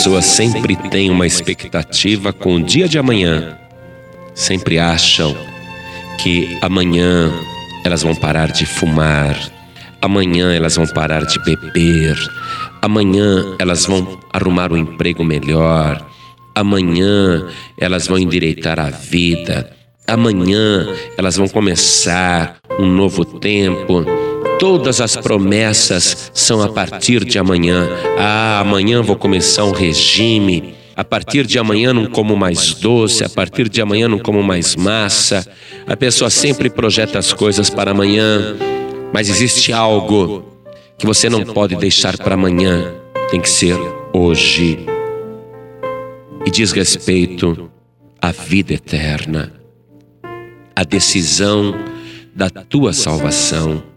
pessoas sempre têm uma expectativa com o dia de amanhã. Sempre acham que amanhã elas vão parar de fumar, amanhã elas vão parar de beber, amanhã elas vão arrumar um emprego melhor, amanhã elas vão endireitar a vida, amanhã elas vão começar um novo tempo. Todas as promessas são a partir de amanhã. Ah, amanhã vou começar um regime. A partir de amanhã não como mais doce, a partir de amanhã não como mais massa. A pessoa sempre projeta as coisas para amanhã, mas existe algo que você não pode deixar para amanhã, tem que ser hoje. E diz respeito à vida eterna, a decisão da tua salvação.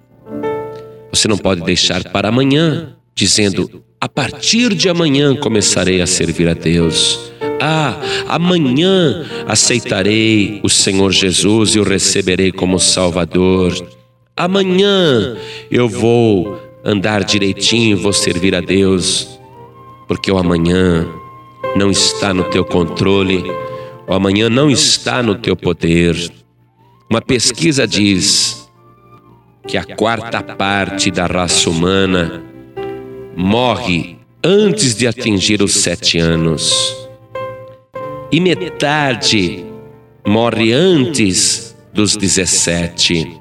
Você não pode deixar para amanhã, dizendo: a partir de amanhã começarei a servir a Deus. Ah, amanhã aceitarei o Senhor Jesus e o receberei como Salvador. Amanhã eu vou andar direitinho, vou servir a Deus, porque o amanhã não está no teu controle, o amanhã não está no teu poder. Uma pesquisa diz que a quarta parte da raça humana morre antes de atingir os sete anos, e metade morre antes dos dezessete.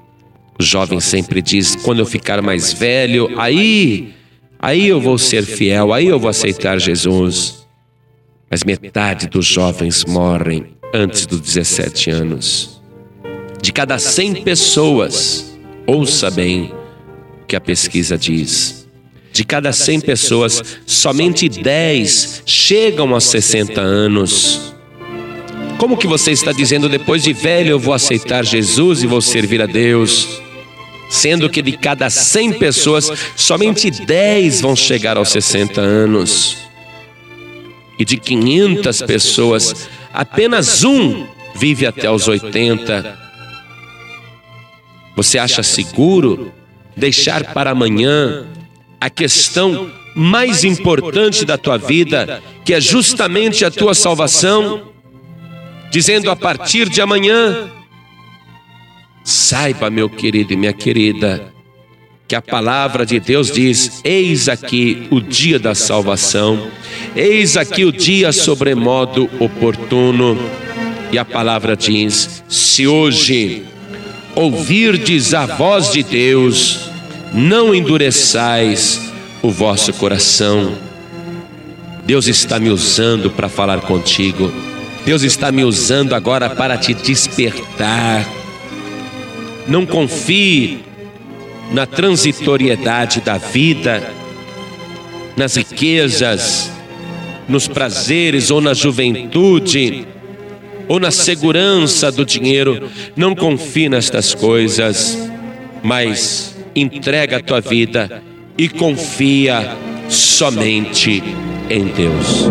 O jovem sempre diz: quando eu ficar mais velho, aí, aí eu vou ser fiel, aí eu vou aceitar Jesus. Mas metade dos jovens morrem antes dos 17 anos. De cada 100 pessoas, Ouça bem o que a pesquisa diz. De cada 100 pessoas, somente 10 chegam aos 60 anos. Como que você está dizendo depois de velho eu vou aceitar Jesus e vou servir a Deus? Sendo que de cada 100 pessoas, somente 10 vão chegar aos 60 anos. E de 500 pessoas, apenas um vive até os 80 você acha seguro deixar para amanhã a questão mais importante da tua vida, que é justamente a tua salvação, dizendo a partir de amanhã, saiba, meu querido e minha querida, que a palavra de Deus diz: Eis aqui o dia da salvação, eis aqui o dia sobremodo oportuno. E a palavra diz: se hoje ouvirdes a voz de Deus, não endureçais o vosso coração. Deus está me usando para falar contigo. Deus está me usando agora para te despertar. Não confie na transitoriedade da vida, nas riquezas, nos prazeres ou na juventude ou na segurança do dinheiro. Não confie nestas coisas, mas entrega a tua vida e confia somente em Deus.